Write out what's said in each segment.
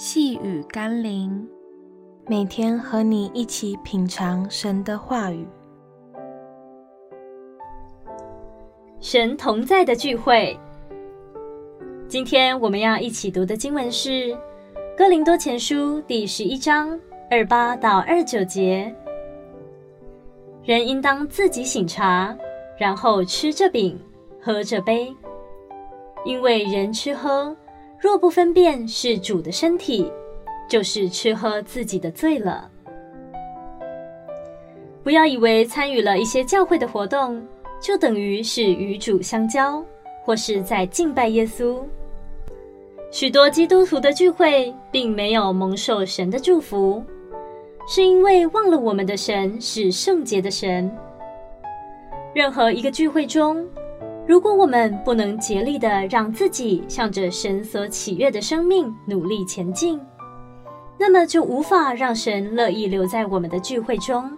细雨甘霖，每天和你一起品尝神的话语。神同在的聚会。今天我们要一起读的经文是《哥林多前书》第十一章二八到二九节。人应当自己醒茶，然后吃这饼，喝这杯，因为人吃喝，若不分辨是主的身体，就是吃喝自己的罪了。不要以为参与了一些教会的活动，就等于是与主相交，或是在敬拜耶稣。许多基督徒的聚会并没有蒙受神的祝福，是因为忘了我们的神是圣洁的神。任何一个聚会中，如果我们不能竭力的让自己向着神所喜悦的生命努力前进，那么就无法让神乐意留在我们的聚会中，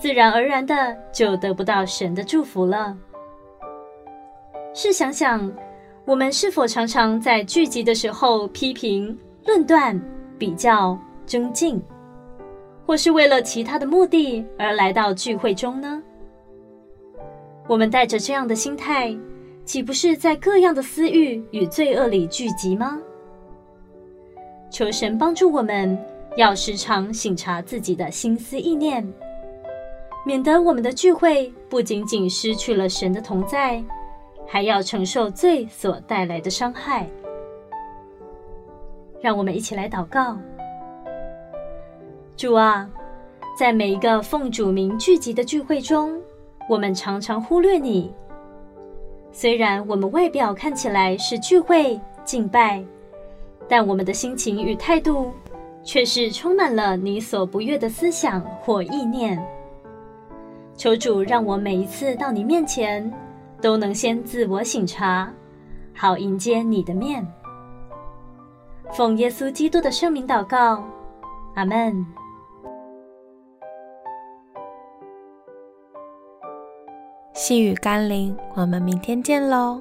自然而然的就得不到神的祝福了。试想想，我们是否常常在聚集的时候批评、论断、比较、争竞，或是为了其他的目的而来到聚会中呢？我们带着这样的心态，岂不是在各样的私欲与罪恶里聚集吗？求神帮助我们，要时常省察自己的心思意念，免得我们的聚会不仅仅失去了神的同在，还要承受罪所带来的伤害。让我们一起来祷告：主啊，在每一个奉主名聚集的聚会中，我们常常忽略你。虽然我们外表看起来是聚会敬拜，但我们的心情与态度却是充满了你所不悦的思想或意念。求主让我每一次到你面前，都能先自我省察，好迎接你的面。奉耶稣基督的圣名祷告，阿门。细雨甘霖，我们明天见喽。